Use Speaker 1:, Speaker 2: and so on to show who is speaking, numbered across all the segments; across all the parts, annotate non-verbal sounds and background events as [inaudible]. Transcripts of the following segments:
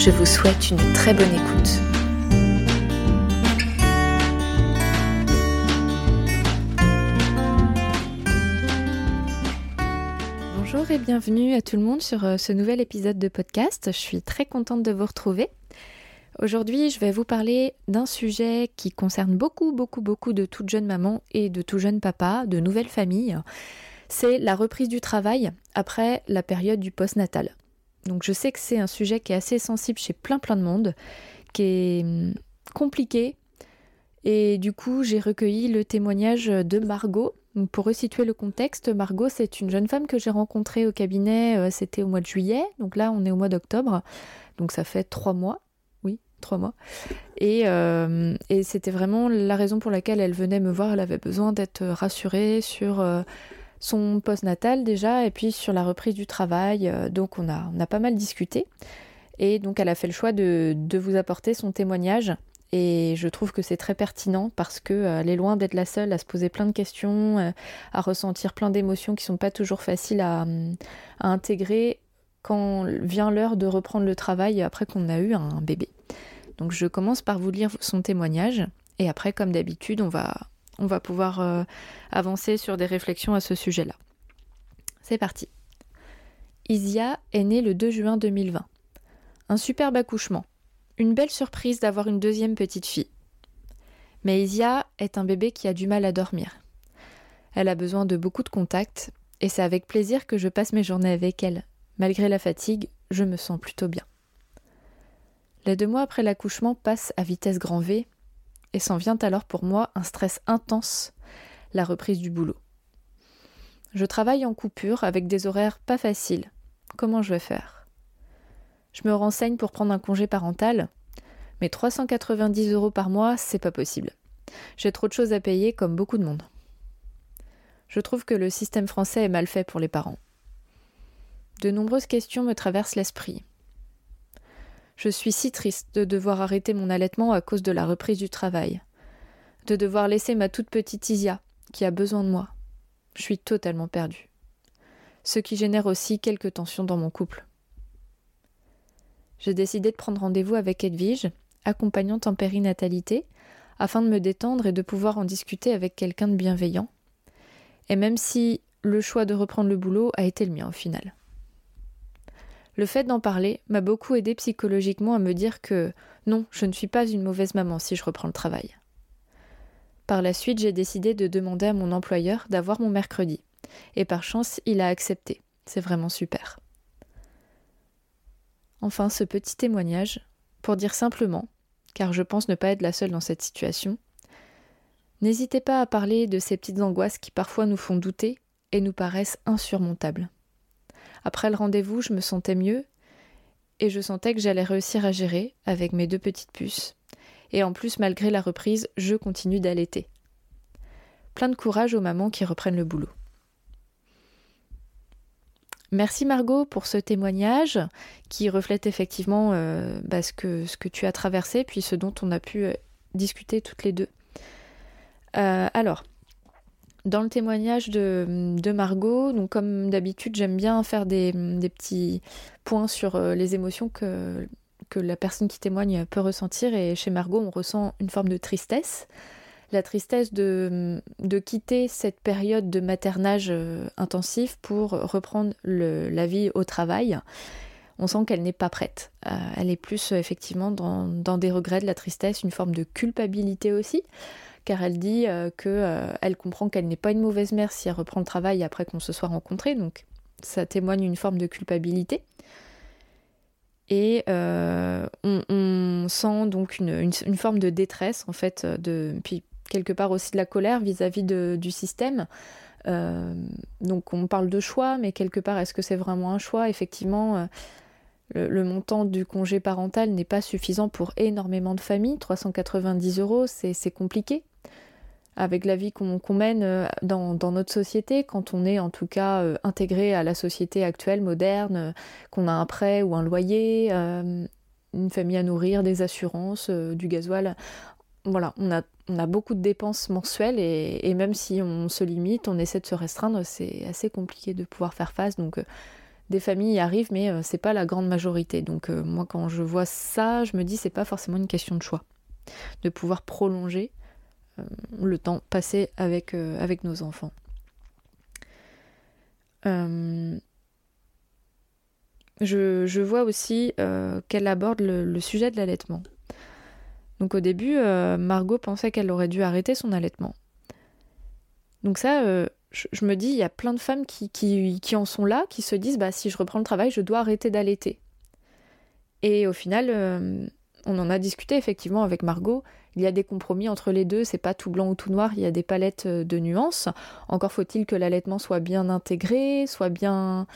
Speaker 1: Je vous souhaite une très bonne écoute. Bonjour et bienvenue à tout le monde sur euh, ce nouvel épisode de podcast. Je suis très contente de vous retrouver. Aujourd'hui, je vais vous parler d'un sujet qui concerne beaucoup, beaucoup, beaucoup de toutes jeunes mamans et de tout jeunes papas, de nouvelles familles. C'est la reprise du travail après la période du postnatal. Donc je sais que c'est un sujet qui est assez sensible chez plein plein de monde, qui est hum, compliqué. Et du coup, j'ai recueilli le témoignage de Margot. pour resituer le contexte, Margot, c'est une jeune femme que j'ai rencontrée au cabinet, euh, c'était au mois de juillet. Donc là, on est au mois d'octobre. Donc ça fait trois mois. Oui, trois mois. Et, euh, c'était vraiment la raison pour laquelle elle venait me voir. Elle avait besoin d'être rassurée sur... Euh, son post-natal déjà, et puis sur la reprise du travail. Euh, donc on a, on a pas mal discuté. Et donc elle a fait le choix de, vous apporter son témoignage. Et je trouve que c'est très pertinent parce qu'elle euh, est loin d'être la seule à se poser plein de questions, euh, à ressentir plein d'émotions qui sont pas toujours faciles à intégrer quand vient l'heure de reprendre le travail après qu'on a eu un bébé. Donc je commence par vous lire son témoignage et après comme d'habitude on va on va pouvoir euh, avancer sur des réflexions à ce sujet-là. C'est parti. Isia est née le 2 juin 2020. Un superbe accouchement. Une belle surprise d'avoir une deuxième petite fille. Mais Isia est un bébé qui a du mal à dormir. Elle a besoin de beaucoup de contacts et c'est avec plaisir que je passe mes journées avec elle. Malgré la fatigue, je me sens plutôt bien. Les deux mois après l'accouchement passent à vitesse grand V et s'en vient alors pour moi un stress intense, la reprise du boulot. Je travaille en coupure avec des horaires pas faciles. Comment je vais faire? Je me renseigne pour prendre un congé parental, mais 390 euros par mois, c'est pas possible. J'ai trop de choses à payer comme beaucoup de monde. Je trouve que le système français est mal fait pour les parents. De nombreuses questions me traversent l'esprit. Je suis si triste de devoir arrêter mon allaitement à cause de la reprise du travail, de devoir laisser ma toute petite Isia, qui a besoin de moi. Je suis totalement perdue. Ce qui génère aussi quelques tensions dans mon couple. J'ai décidé de prendre rendez-vous avec Edwige, accompagnante en périnatalité, afin de me détendre et de pouvoir en discuter avec quelqu'un de bienveillant. Et même si le choix de reprendre le boulot a été le mien au final. Le fait d'en parler m'a beaucoup aidé psychologiquement à me dire que non, je ne suis pas une mauvaise maman si je reprends le travail. Par la suite, j'ai décidé de demander à mon employeur d'avoir mon mercredi. Et par chance, il a accepté. C'est vraiment super. Enfin, ce petit témoignage, pour dire simplement, car je pense ne pas être la seule dans cette situation, n'hésitez pas à parler de ces petites angoisses qui parfois nous font douter et nous paraissent insurmontables. Après le rendez-vous, je me sentais mieux et je sentais que j'allais réussir à gérer avec mes deux petites puces. Et en plus, malgré la reprise, je continue d'allaiter. Plein de courage aux mamans qui reprennent le boulot. Merci Margot pour ce témoignage qui reflète effectivement euh, bah, ce, que, tu as traversé, puis ce dont on a pu euh, discuter toutes les deux. Euh, alors, dans le témoignage de, Margot, donc comme d'habitude, j'aime bien faire des, petits points sur euh, les émotions que, la personne qui témoigne peut ressentir. Et chez Margot, on ressent une forme de tristesse. La tristesse de, quitter cette période de maternage euh, intensif pour reprendre la vie au travail. On sent qu'elle n'est pas prête. Euh, elle est plus effectivement dans des regrets, de la tristesse, une forme de culpabilité aussi car elle dit euh, que euh, comprend qu'elle n'est pas une mauvaise mère si elle reprend le travail après qu'on se soit rencontrés, donc ça témoigne une forme de culpabilité. Et euh, on, sent donc une, forme de détresse, en fait, de, puis quelque part aussi de la colère vis-à-vis du système. donc on parle de choix, mais quelque part, est-ce que c'est vraiment un choix? Effectivement, le, montant du congé parental n'est pas suffisant pour énormément de familles. 390 euros, c'est compliqué. Avec la vie qu'on mène euh, dans, notre société, quand on est en tout cas euh, intégré à la société actuelle, moderne, euh, qu'on a un prêt ou un loyer, une famille à nourrir, des assurances, du gasoil, voilà, on a, beaucoup de dépenses mensuelles et, même si on se limite, on essaie de se restreindre, c'est assez compliqué de pouvoir faire face. Donc des familles y arrivent, mais c'est pas la grande majorité. Donc moi, quand je vois ça, je me dis c'est pas forcément une question de choix, de pouvoir prolonger le temps passé avec, avec nos enfants. Je, vois aussi qu'elle aborde le, sujet de l'allaitement. Donc au début, Margot pensait qu'elle aurait dû arrêter son allaitement. Donc ça, je, me dis, il y a plein de femmes qui, en sont là, qui se disent, bah, si je reprends le travail, je dois arrêter d'allaiter. Et au final, euh, on en a discuté effectivement avec Margot. Il y a des compromis entre les deux, c'est pas tout blanc ou tout noir, il y a des palettes euh, de nuances. Encore faut-il que l'allaitement soit bien intégré, soit bien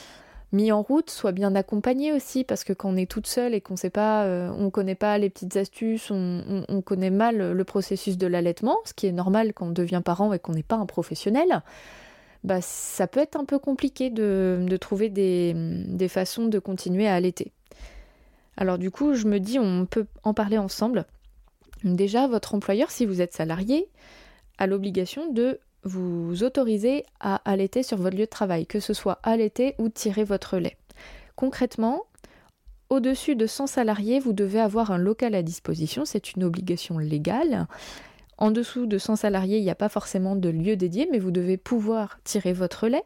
Speaker 1: mis en route, soit bien accompagné aussi, parce que quand on est toute seule et qu'on sait pas, euh, on connaît pas les petites astuces, on, on connaît mal le processus de l'allaitement, ce qui est normal quand on devient parent et qu'on n'est pas un professionnel. Bah, ça peut être un peu compliqué de, trouver des, façons de continuer à allaiter. Alors du coup, je me dis, on peut en parler ensemble. Déjà, votre employeur, si vous êtes salarié, a l'obligation de vous autoriser à allaiter sur votre lieu de travail, que ce soit allaiter ou tirer votre lait. Concrètement, au-dessus de 100 salariés, vous devez avoir un local à disposition, c'est une obligation légale. En dessous de 100 salariés, il n'y a pas forcément de lieu dédié, mais vous devez pouvoir tirer votre lait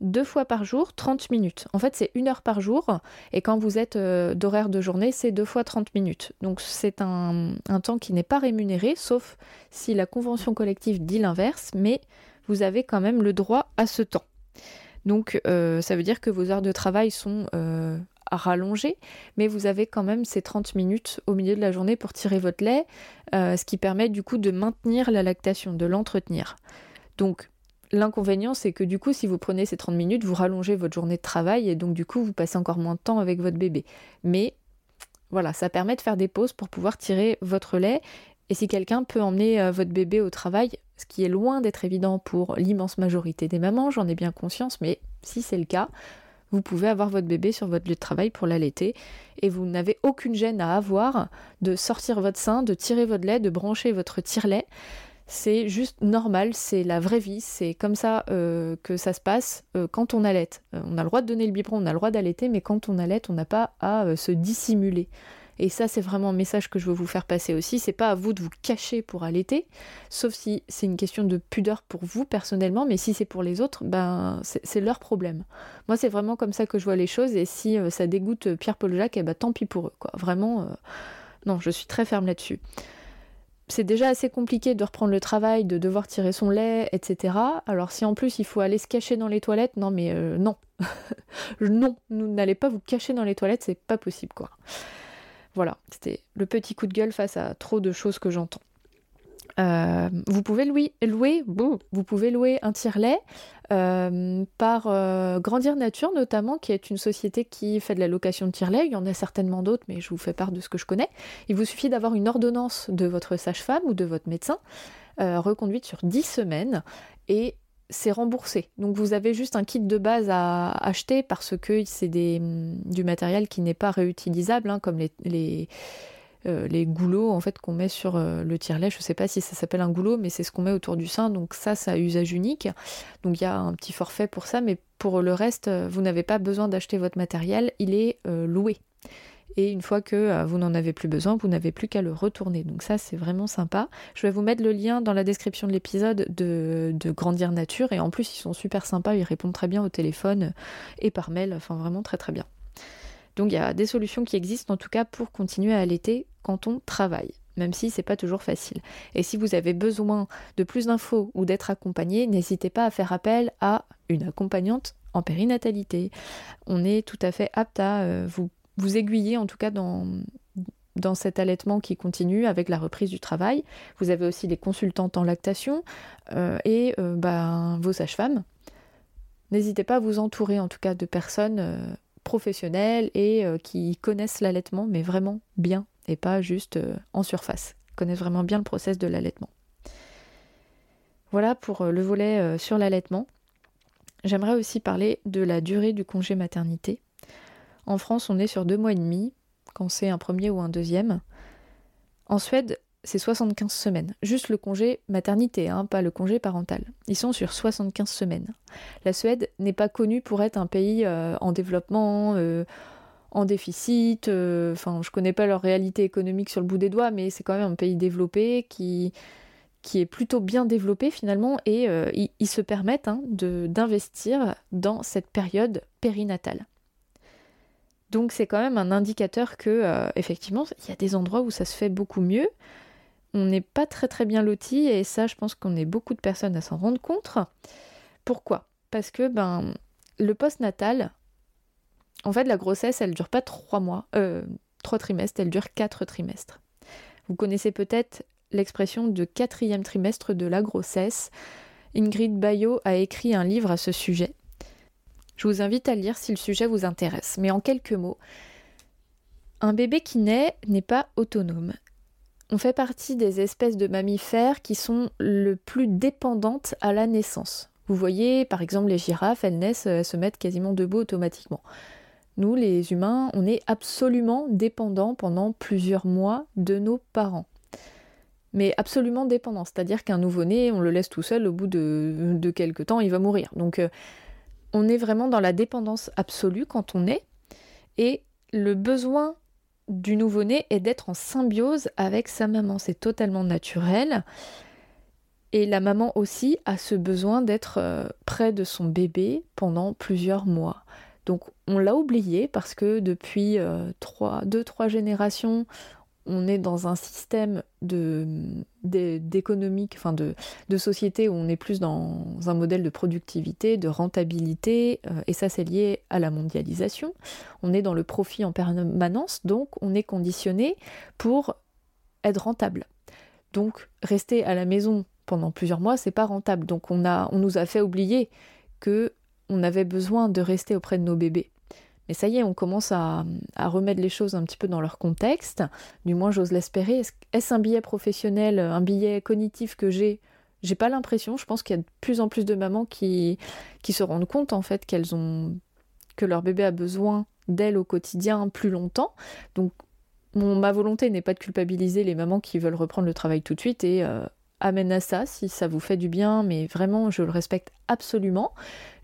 Speaker 1: deux fois par jour, 30 minutes. En fait, c'est une heure par jour, et quand vous êtes euh, d'horaire de journée, c'est deux fois 30 minutes. Donc c'est un, temps qui n'est pas rémunéré, sauf si la convention collective dit l'inverse, mais vous avez quand même le droit à ce temps. Donc euh, ça veut dire que vos heures de travail sont euh, rallonger, mais vous avez quand même ces 30 minutes au milieu de la journée pour tirer votre lait, ce qui permet du coup de maintenir la lactation, de l'entretenir. Donc l'inconvénient c'est que du coup si vous prenez ces 30 minutes, vous rallongez votre journée de travail et donc du coup vous passez encore moins de temps avec votre bébé. Mais voilà, ça permet de faire des pauses pour pouvoir tirer votre lait. Et si quelqu'un peut emmener euh, votre bébé au travail, ce qui est loin d'être évident pour l'immense majorité des mamans, j'en ai bien conscience, mais si c'est le cas, vous pouvez avoir votre bébé sur votre lieu de travail pour l'allaiter et vous n'avez aucune gêne à avoir de sortir votre sein, de tirer votre lait, de brancher votre tire-lait. C'est juste normal, c'est la vraie vie, c'est comme ça euh, que ça se passe euh, quand on allaite. Euh, on a le droit de donner le biberon, on a le droit d'allaiter, mais quand on allaite, on n'a pas à se dissimuler. Et ça, c'est vraiment un message que je veux vous faire passer aussi. C'est pas à vous de vous cacher pour allaiter, sauf si c'est une question de pudeur pour vous personnellement, mais si c'est pour les autres, ben c'est leur problème. Moi, c'est vraiment comme ça que je vois les choses, et si ça dégoûte Pierre-Paul Jacques, eh ben tant pis pour eux, quoi. Vraiment, non, je suis très ferme là-dessus c'est déjà assez compliqué de reprendre le travail, de devoir tirer son lait, etc. Alors si en plus il faut aller se cacher dans les toilettes, non mais euh, non. [laughs] non, n'allez pas vous cacher dans les toilettes, c'est pas possible quoi. Voilà, c'était le petit coup de gueule face à trop de choses que j'entends. Euh, vous pouvez louer, un tire-lait euh, par euh, Grandir Nature notamment, qui est une société qui fait de la location de tire-lait. Il y en a certainement d'autres, mais je vous fais part de ce que je connais. Il vous suffit d'avoir une ordonnance de votre sage-femme ou de votre médecin reconduite sur 10 semaines et c'est remboursé. Donc vous avez juste un kit de base à acheter parce que c'est du matériel qui n'est pas réutilisable, hein, comme les, les, goulots en fait qu'on met sur euh, le tire-lait. Je ne sais pas si ça s'appelle un goulot, mais c'est ce qu'on met autour du sein. Donc ça, ça a usage unique. Donc il y a un petit forfait pour ça, mais pour le reste, vous n'avez pas besoin d'acheter votre matériel, il est euh, loué et une fois que euh, vous n'en avez plus besoin, vous n'avez plus qu'à le retourner. Donc ça, c'est vraiment sympa. Je vais vous mettre le lien dans la description de l'épisode de, Grandir Nature, et en plus, ils sont super sympas, ils répondent très bien au téléphone et par mail, enfin vraiment très très bien. Donc il y a des solutions qui existent en tout cas pour continuer à allaiter quand on travaille même si c'est pas toujours facile. Et si vous avez besoin de plus d'infos ou d'être accompagné, n'hésitez pas à faire appel à une accompagnante en périnatalité. On est tout à fait apte à euh, vous vous aiguiller en tout cas dans, dans cet allaitement qui continue avec la reprise du travail. Vous avez aussi des consultantes en lactation euh, et euh, ben, vos sages-femmes. N'hésitez pas à vous entourer en tout cas de personnes professionnels et qui connaissent l'allaitement, mais vraiment bien, et pas juste en surface, connaissent vraiment bien le process de l'allaitement. Voilà pour le volet sur l'allaitement. J'aimerais aussi parler de la durée du congé maternité. En France, on est sur deux mois et demi, quand c'est un premier ou un deuxième. En Suède, c'est 75 semaines. Juste le congé maternité, hein, pas le congé parental. Ils sont sur 75 semaines. La Suède n'est pas connue pour être un pays euh, en développement, euh, en déficit. Euh, enfin, je connais pas leur réalité économique sur le bout des doigts, mais c'est quand même un pays développé qui, qui est plutôt bien développé finalement et ils, se permettent hein, d'investir dans cette période périnatale. Donc c'est quand même un indicateur que effectivement il y a des endroits où ça se fait beaucoup mieux on n'est pas très très bien loti et ça je pense qu'on est beaucoup de personnes à s'en rendre compte. Pourquoi? Parce que ben le post-natal, en fait la grossesse elle dure pas trois mois, euh, trois trimestres, elle dure quatre trimestres. Vous connaissez peut-être l'expression de quatrième trimestre de la grossesse. Ingrid Bayo a écrit un livre à ce sujet. Je vous invite à lire si le sujet vous intéresse. Mais en quelques mots, un bébé qui naît n'est pas autonome on fait partie des espèces de mammifères qui sont le plus dépendantes à la naissance. Vous voyez, par exemple, les girafes, elles naissent, elles se mettent quasiment debout automatiquement. Nous, les humains, on est absolument dépendants pendant plusieurs mois de nos parents. Mais absolument dépendants, c'est-à-dire qu'un nouveau-né, on le laisse tout seul, au bout de, de quelques temps, il va mourir. Donc, euh, on est vraiment dans la dépendance absolue quand on est. Et le besoin du nouveau-né est d'être en symbiose avec sa maman. C'est totalement naturel. Et la maman aussi a ce besoin d'être euh, près de son bébé pendant plusieurs mois. Donc on l'a oublié parce que depuis euh, deux, trois générations, on est dans un système d'économique, enfin de, de, société où on est plus dans un modèle de productivité, de rentabilité, euh, et ça c'est lié à la mondialisation. On est dans le profit en permanence, donc on est conditionné pour être rentable. Donc rester à la maison pendant plusieurs mois, c'est pas rentable. Donc on, a, on nous a fait oublier que on avait besoin de rester auprès de nos bébés. Mais ça y est, on commence à, remettre les choses un petit peu dans leur contexte. Du moins, j'ose l'espérer. Est-ce un billet professionnel, un billet cognitif que j'ai? J'ai pas l'impression. Je pense qu'il y a de plus en plus de mamans qui, qui se rendent compte en fait qu'elles ont que leur bébé a besoin d'elles au quotidien plus longtemps. Donc ma volonté n'est pas de culpabiliser les mamans qui veulent reprendre le travail tout de suite et euh, amène à ça si ça vous fait du bien, mais vraiment je le respecte absolument.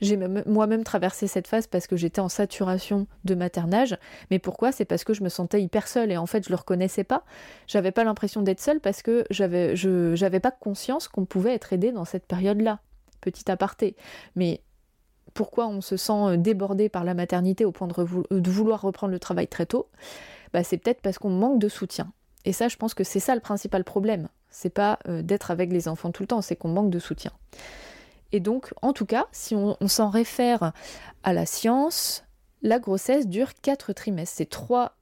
Speaker 1: J'ai moi-même traversé cette phase parce que j'étais en saturation de maternage, mais pourquoi? C'est parce que je me sentais hyper seule et en fait je le reconnaissais pas. J'avais pas l'impression d'être seule parce que j'avais je j'avais pas conscience qu'on pouvait être aidé dans cette période-là. Petit aparté, mais pourquoi on se sent débordé par la maternité au point de, vouloir reprendre le travail très tôt? Bah, c'est peut-être parce qu'on manque de soutien. Et ça, je pense que c'est ça le principal problème c'est pas euh, d'être avec les enfants tout le temps, c'est qu'on manque de soutien. Et donc, en tout cas, si on, s'en réfère à la science, la grossesse dure 4 trimestres. C'est 3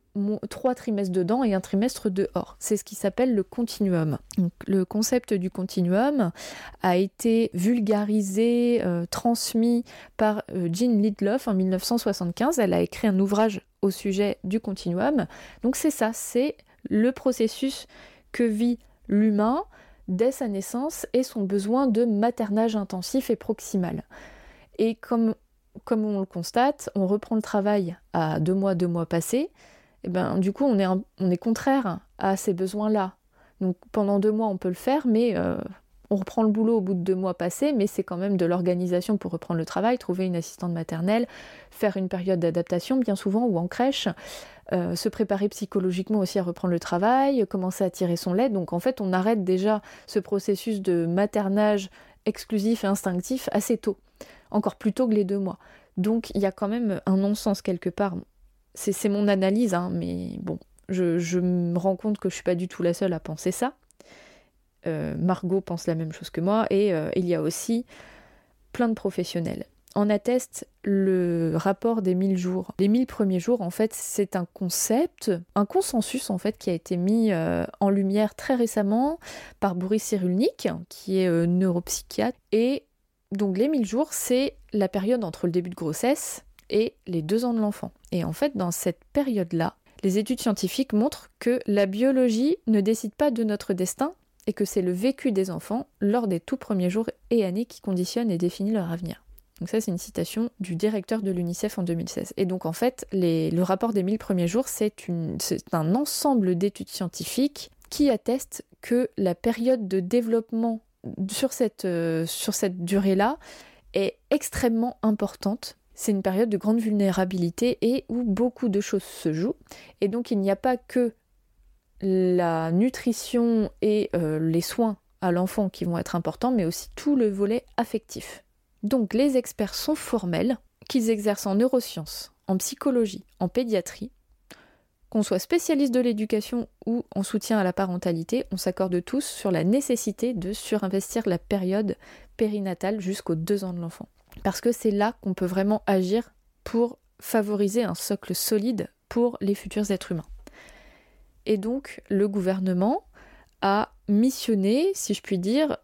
Speaker 1: trois trimestres dedans et un trimestre dehors. C'est ce qui s'appelle le continuum. le concept du continuum a été vulgarisé, euh, transmis par euh, Jean Lidloff en 1975. Elle a écrit un ouvrage au sujet du continuum. Donc c'est ça, c'est le processus que vit l'humain dès sa naissance et son besoin de maternage intensif et proximal. Et comme, comme on le constate, on reprend le travail à deux mois, deux mois passés, et ben, du coup on est, on est contraire à ces besoins-là. Donc pendant deux mois on peut le faire, mais euh, on reprend le boulot au bout de deux mois passés, mais c'est quand même de l'organisation pour reprendre le travail, trouver une assistante maternelle, faire une période d'adaptation bien souvent ou en crèche, euh, se préparer psychologiquement aussi à reprendre le travail, commencer à tirer son lait. Donc en fait, on arrête déjà ce processus de maternage exclusif et instinctif assez tôt, encore plus tôt que les deux mois. Donc il y a quand même un non-sens quelque part. C'est mon analyse, hein, mais bon, je, me rends compte que je suis pas du tout la seule à penser ça. Euh, Margot pense la même chose que moi, et euh, il y a aussi plein de professionnels. En atteste le rapport des 1000 jours. Les 1000 premiers jours, en fait, c'est un concept, un consensus, en fait, qui a été mis euh, en lumière très récemment par Boris Cyrulnik, qui est neuropsychiatre. Et donc, les 1000 jours, c'est la période entre le début de grossesse et les deux ans de l'enfant. Et en fait, dans cette période-là, les études scientifiques montrent que la biologie ne décide pas de notre destin et que c'est le vécu des enfants lors des tout premiers jours et années qui conditionne et définit leur avenir. Donc ça, c'est une citation du directeur de l'UNICEF en 2016. Et donc en fait, le rapport des 1000 premiers jours, c'est un ensemble d'études scientifiques qui attestent que la période de développement sur cette, euh, sur cette durée-là est extrêmement importante. C'est une période de grande vulnérabilité et où beaucoup de choses se jouent. Et donc il n'y a pas que la nutrition et euh, les soins à l'enfant qui vont être importants, mais aussi tout le volet affectif. Donc les experts sont formels, qu'ils exercent en neurosciences, en psychologie, en pédiatrie. Qu'on soit spécialiste de l'éducation ou en soutien à la parentalité, on s'accorde tous sur la nécessité de surinvestir la période périnatale jusqu'aux deux ans de l'enfant. Parce que c'est là qu'on peut vraiment agir pour favoriser un socle solide pour les futurs êtres humains. Et donc le gouvernement a missionné, si je puis dire,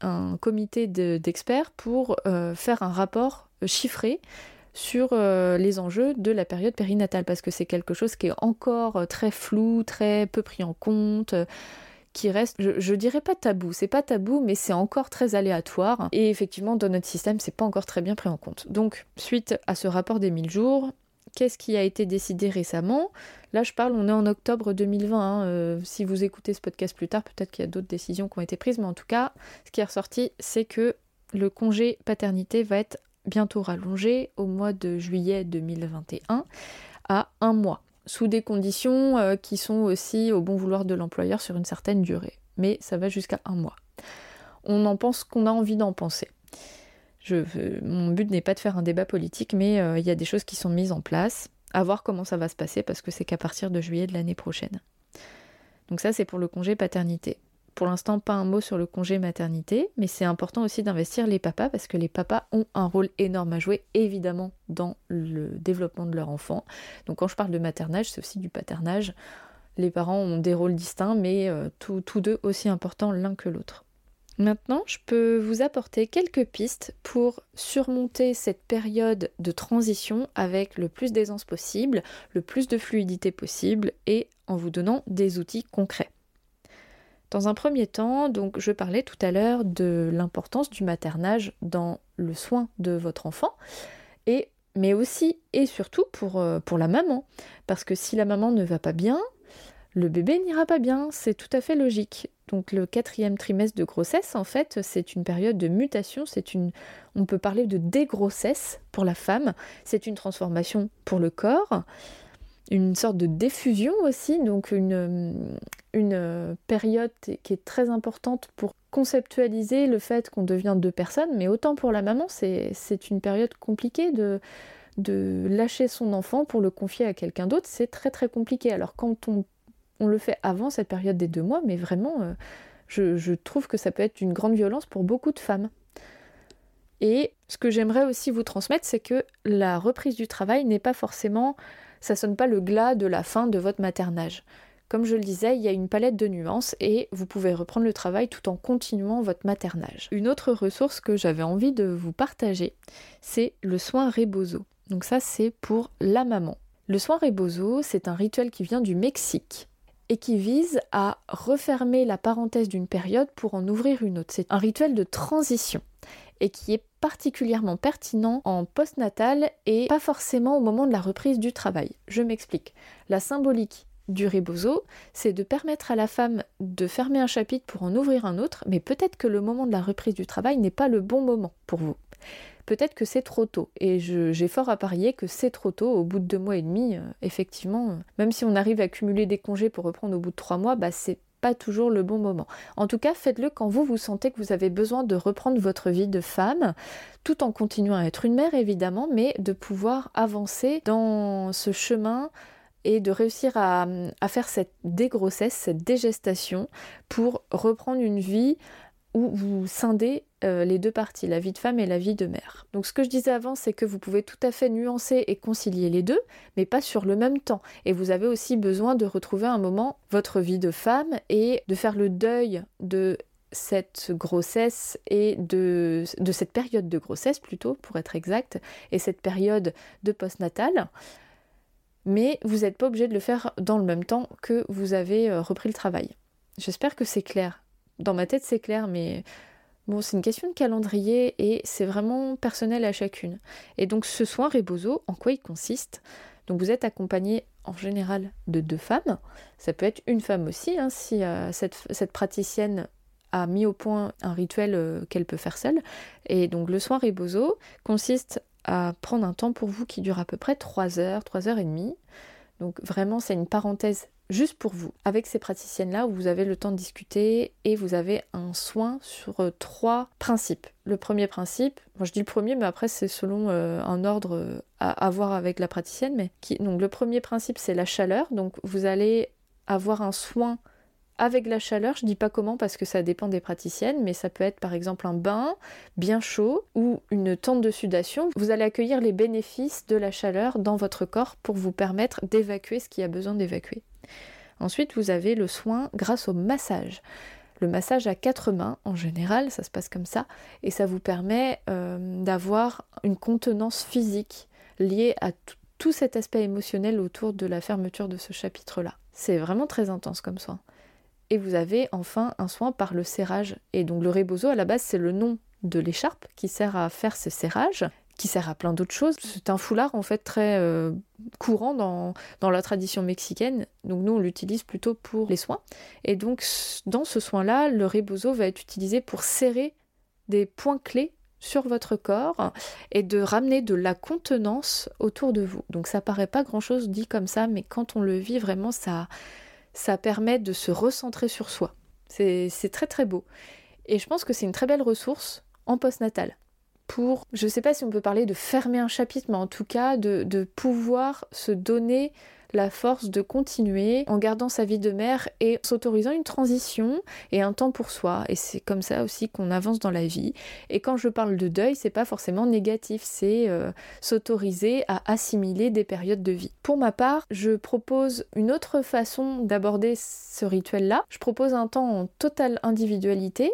Speaker 1: un comité d'experts pour euh, faire un rapport chiffré sur euh, les enjeux de la période périnatale, parce que c'est quelque chose qui est encore très flou, très peu pris en compte, qui reste, je, je dirais pas tabou, c'est pas tabou, mais c'est encore très aléatoire, et effectivement dans notre système c'est pas encore très bien pris en compte. Donc, suite à ce rapport des 1000 jours, qu'est-ce qui a été décidé récemment Là, je parle, on est en octobre 2020. Hein, euh, si vous écoutez ce podcast plus tard, peut-être qu'il y a d'autres décisions qui ont été prises, mais en tout cas, ce qui est ressorti, c'est que le congé paternité va être bientôt rallongé au mois de juillet 2021 à un mois, sous des conditions euh, qui sont aussi au bon vouloir de l'employeur sur une certaine durée. Mais ça va jusqu'à un mois. On en pense qu'on a envie d'en penser. Mon but n'est pas de faire un débat politique, mais euh, il y a des choses qui sont mises en place. À voir comment ça va se passer parce que c'est qu'à partir de juillet de l'année prochaine. Donc ça, c'est pour le congé paternité. Pour l'instant, pas un mot sur le congé maternité, mais c'est important aussi d'investir les papas parce que les papas ont un rôle énorme à jouer, évidemment, dans le développement de leur enfant. Donc quand je parle de maternage, c'est aussi du paternage. Les parents ont des rôles distincts, mais euh, tous deux aussi importants l'un que l'autre. Maintenant, je peux vous apporter quelques pistes pour surmonter cette période de transition avec le plus d'aisance possible, le plus de fluidité possible et en vous donnant des outils concrets. Dans un premier temps, donc je parlais tout à l'heure de l'importance du maternage dans le soin de votre enfant et mais aussi et surtout pour, euh, pour la maman parce que si la maman ne va pas bien, le bébé n'ira pas bien, c'est tout à fait logique. Donc le quatrième trimestre de grossesse, en fait, c'est une période de mutation, c'est une, on peut parler de dégrossesse pour la femme, c'est une transformation pour le corps, une sorte de diffusion aussi, donc une, une période qui est très importante pour conceptualiser le fait qu'on devient deux personnes, mais autant pour la maman, c'est une période compliquée de, de lâcher son enfant pour le confier à quelqu'un d'autre, c'est très très compliqué. Alors quand on on le fait avant cette période des deux mois, mais vraiment, euh, je, trouve que ça peut être une grande violence pour beaucoup de femmes. Et ce que j'aimerais aussi vous transmettre, c'est que la reprise du travail n'est pas forcément, ça sonne pas le glas de la fin de votre maternage. Comme je le disais, il y a une palette de nuances et vous pouvez reprendre le travail tout en continuant votre maternage. Une autre ressource que j'avais envie de vous partager, c'est le soin Rebozo. Donc ça, c'est pour la maman. Le soin Rebozo, c'est un rituel qui vient du Mexique et qui vise à refermer la parenthèse d'une période pour en ouvrir une autre. C'est un rituel de transition et qui est particulièrement pertinent en postnatal et pas forcément au moment de la reprise du travail. Je m'explique. La symbolique du rebozo, c'est de permettre à la femme de fermer un chapitre pour en ouvrir un autre, mais peut-être que le moment de la reprise du travail n'est pas le bon moment pour vous peut-être que c'est trop tôt. Et j'ai fort à parier que c'est trop tôt, au bout de deux mois et demi, euh, effectivement, euh, même si on arrive à cumuler des congés pour reprendre au bout de trois mois, bah c'est pas toujours le bon moment. En tout cas, faites-le quand vous vous sentez que vous avez besoin de reprendre votre vie de femme, tout en continuant à être une mère évidemment, mais de pouvoir avancer dans ce chemin et de réussir à, à faire cette dégrossesse, cette dégestation pour reprendre une vie où vous scindez euh, les deux parties, la vie de femme et la vie de mère. Donc ce que je disais avant, c'est que vous pouvez tout à fait nuancer et concilier les deux, mais pas sur le même temps. Et vous avez aussi besoin de retrouver un moment votre vie de femme et de faire le deuil de cette grossesse et de, de cette période de grossesse plutôt, pour être exact, et cette période de postnatal mais vous n'êtes pas obligé de le faire dans le même temps que vous avez euh, repris le travail. J'espère que c'est clair. Dans ma tête, c'est clair, mais bon, c'est une question de calendrier et c'est vraiment personnel à chacune. Et donc, ce soin Rebozo, en quoi il consiste? Donc, vous êtes accompagné en général de deux femmes. Ça peut être une femme aussi, hein, si euh, cette, praticienne a mis au point un rituel euh, qu'elle peut faire seule. Et donc, le soin Rebozo consiste à prendre un temps pour vous qui dure à peu près 3 heures, 3 heures et demie. Donc vraiment, c'est une parenthèse juste pour vous. Avec ces praticiennes-là, vous avez le temps de discuter et vous avez un soin sur euh, trois principes. Le premier principe, moi je dis le premier, mais après c'est selon euh, un ordre euh, à avoir avec la praticienne. Mais qui, donc le premier principe, c'est la chaleur. Donc vous allez avoir un soin avec la chaleur, je dis pas comment parce que ça dépend des praticiennes, mais ça peut être par exemple un bain bien chaud ou une tente de sudation. Vous allez accueillir les bénéfices de la chaleur dans votre corps pour vous permettre d'évacuer ce qui a besoin d'évacuer. Ensuite, vous avez le soin grâce au massage. Le massage à quatre mains, en général, ça se passe comme ça, et ça vous permet euh, d'avoir une contenance physique liée à tout cet aspect émotionnel autour de la fermeture de ce chapitre-là. C'est vraiment très intense comme soin. Et vous avez enfin un soin par le serrage. Et donc le rebozo, à la base, c'est le nom de l'écharpe qui sert à faire ce serrage, qui sert à plein d'autres choses. C'est un foulard en fait très euh, courant dans, dans, la tradition mexicaine. Donc nous, on l'utilise plutôt pour les soins. Et donc dans ce soin-là, le rebozo va être utilisé pour serrer des points clés sur votre corps et de ramener de la contenance autour de vous. Donc ça paraît pas grand-chose dit comme ça, mais quand on le vit vraiment, ça ça permet de se recentrer sur soi. C'est très très beau. Et je pense que c'est une très belle ressource en postnatal. Pour, je ne sais pas si on peut parler de fermer un chapitre, mais en tout cas de, pouvoir se donner la force de continuer en gardant sa vie de mère et s'autorisant une transition et un temps pour soi. Et c'est comme ça aussi qu'on avance dans la vie. Et quand je parle de deuil, c'est pas forcément négatif, c'est euh, s'autoriser à assimiler des périodes de vie. Pour ma part, je propose une autre façon d'aborder ce rituel-là. Je propose un temps en totale individualité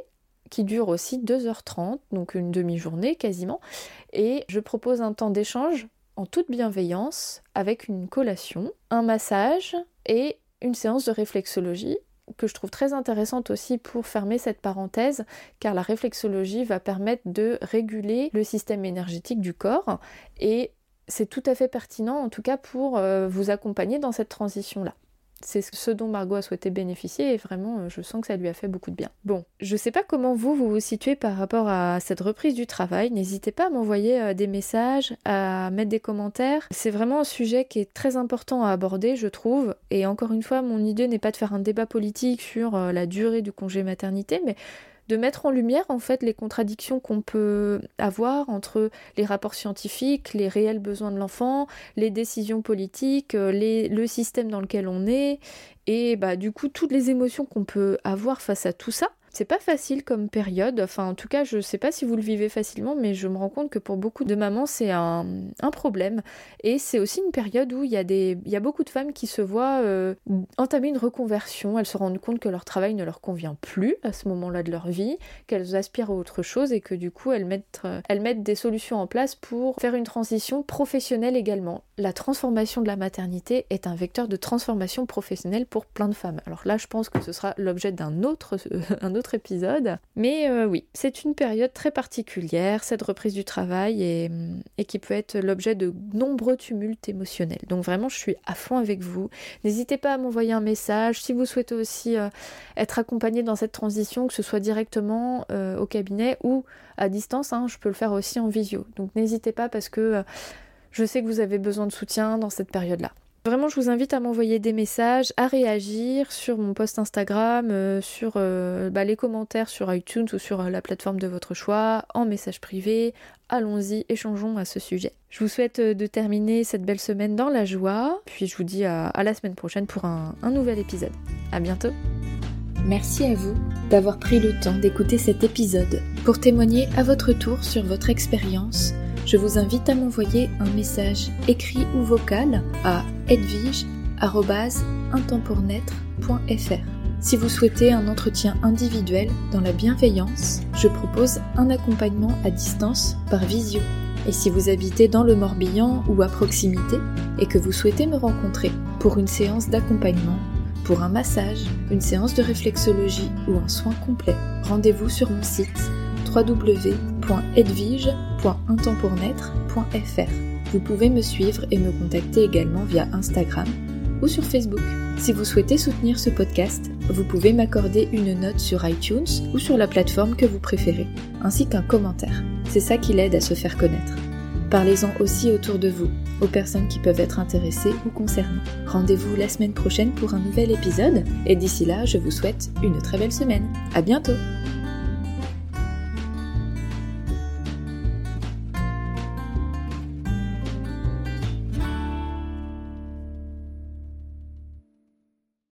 Speaker 1: qui dure aussi 2h30, donc une demi-journée quasiment. Et je propose un temps d'échange en toute bienveillance avec une collation, un massage et une séance de réflexologie que je trouve très intéressante aussi pour fermer cette parenthèse, car la réflexologie va permettre de réguler le système énergétique du corps et c'est tout à fait pertinent en tout cas pour euh, vous accompagner dans cette transition-là. C'est ce dont Margot a souhaité bénéficier et vraiment euh, je sens que ça lui a fait beaucoup de bien. Bon, je sais pas comment vous vous vous situez par rapport à cette reprise du travail. N'hésitez pas à m'envoyer euh, des messages, à mettre des commentaires. C'est vraiment un sujet qui est très important à aborder, je trouve. Et encore une fois, mon idée n'est pas de faire un débat politique sur euh, la durée du congé maternité, mais de mettre en lumière en fait les contradictions qu'on peut avoir entre les rapports scientifiques, les réels besoins de l'enfant, les décisions politiques, euh, le système dans lequel on est, et bah du coup toutes les émotions qu'on peut avoir face à tout ça. C'est pas facile comme période, enfin en tout cas je sais pas si vous le vivez facilement mais je me rends compte que pour beaucoup de mamans c'est un, problème et c'est aussi une période où il y, a beaucoup de femmes qui se voient euh, entamer une reconversion, elles se rendent compte que leur travail ne leur convient plus à ce moment-là de leur vie, qu'elles aspirent à autre chose et que du coup elles mettent, euh, elles mettent des solutions en place pour faire une transition professionnelle également. La transformation de la maternité est un vecteur de transformation professionnelle pour plein de femmes. Alors là je pense que ce sera l'objet d'un [laughs] autre, épisode. Mais euh, oui, c'est une période très particulière, cette reprise du travail, et, et qui peut être l'objet de nombreux tumultes émotionnels. Donc vraiment, je suis à fond avec vous. N'hésitez pas à m'envoyer un message si vous souhaitez aussi euh, être accompagné dans cette transition, que ce soit directement euh, au cabinet ou à distance. Hein, je peux le faire aussi en visio. Donc n'hésitez pas parce que je sais que vous avez besoin de soutien dans cette période-là. Vraiment, je vous invite à m'envoyer des messages, à réagir sur mon post Instagram, euh, sur euh, bah, les commentaires sur iTunes ou sur euh, la plateforme de votre choix, en message privé. Allons-y, échangeons à ce sujet. Je vous souhaite de terminer cette belle semaine dans la joie, puis je vous dis à, la semaine prochaine pour un, un nouvel épisode. À bientôt!
Speaker 2: Merci à vous d'avoir pris le temps d'écouter cet épisode. Pour témoigner à votre tour sur votre expérience, je vous invite à m'envoyer un message écrit ou vocal à edwige.intempournaître.fr. Si vous souhaitez un entretien individuel dans la bienveillance, je propose un accompagnement à distance par visio. Et si vous habitez dans le Morbihan ou à proximité et que vous souhaitez me rencontrer pour une séance d'accompagnement, pour un massage, une séance de réflexologie ou un soin complet, rendez-vous sur mon site www.edvige.untempournaître.fr. Vous pouvez me suivre et me contacter également via Instagram ou sur Facebook. Si vous souhaitez soutenir ce podcast, vous pouvez m'accorder une note sur iTunes ou sur la plateforme que vous préférez, ainsi qu'un commentaire. C'est ça qui l'aide à se faire connaître. Parlez-en aussi autour de vous, aux personnes qui peuvent être intéressées ou concernées. Rendez-vous la semaine prochaine pour un nouvel épisode, et d'ici là, je vous souhaite une très belle semaine. À bientôt!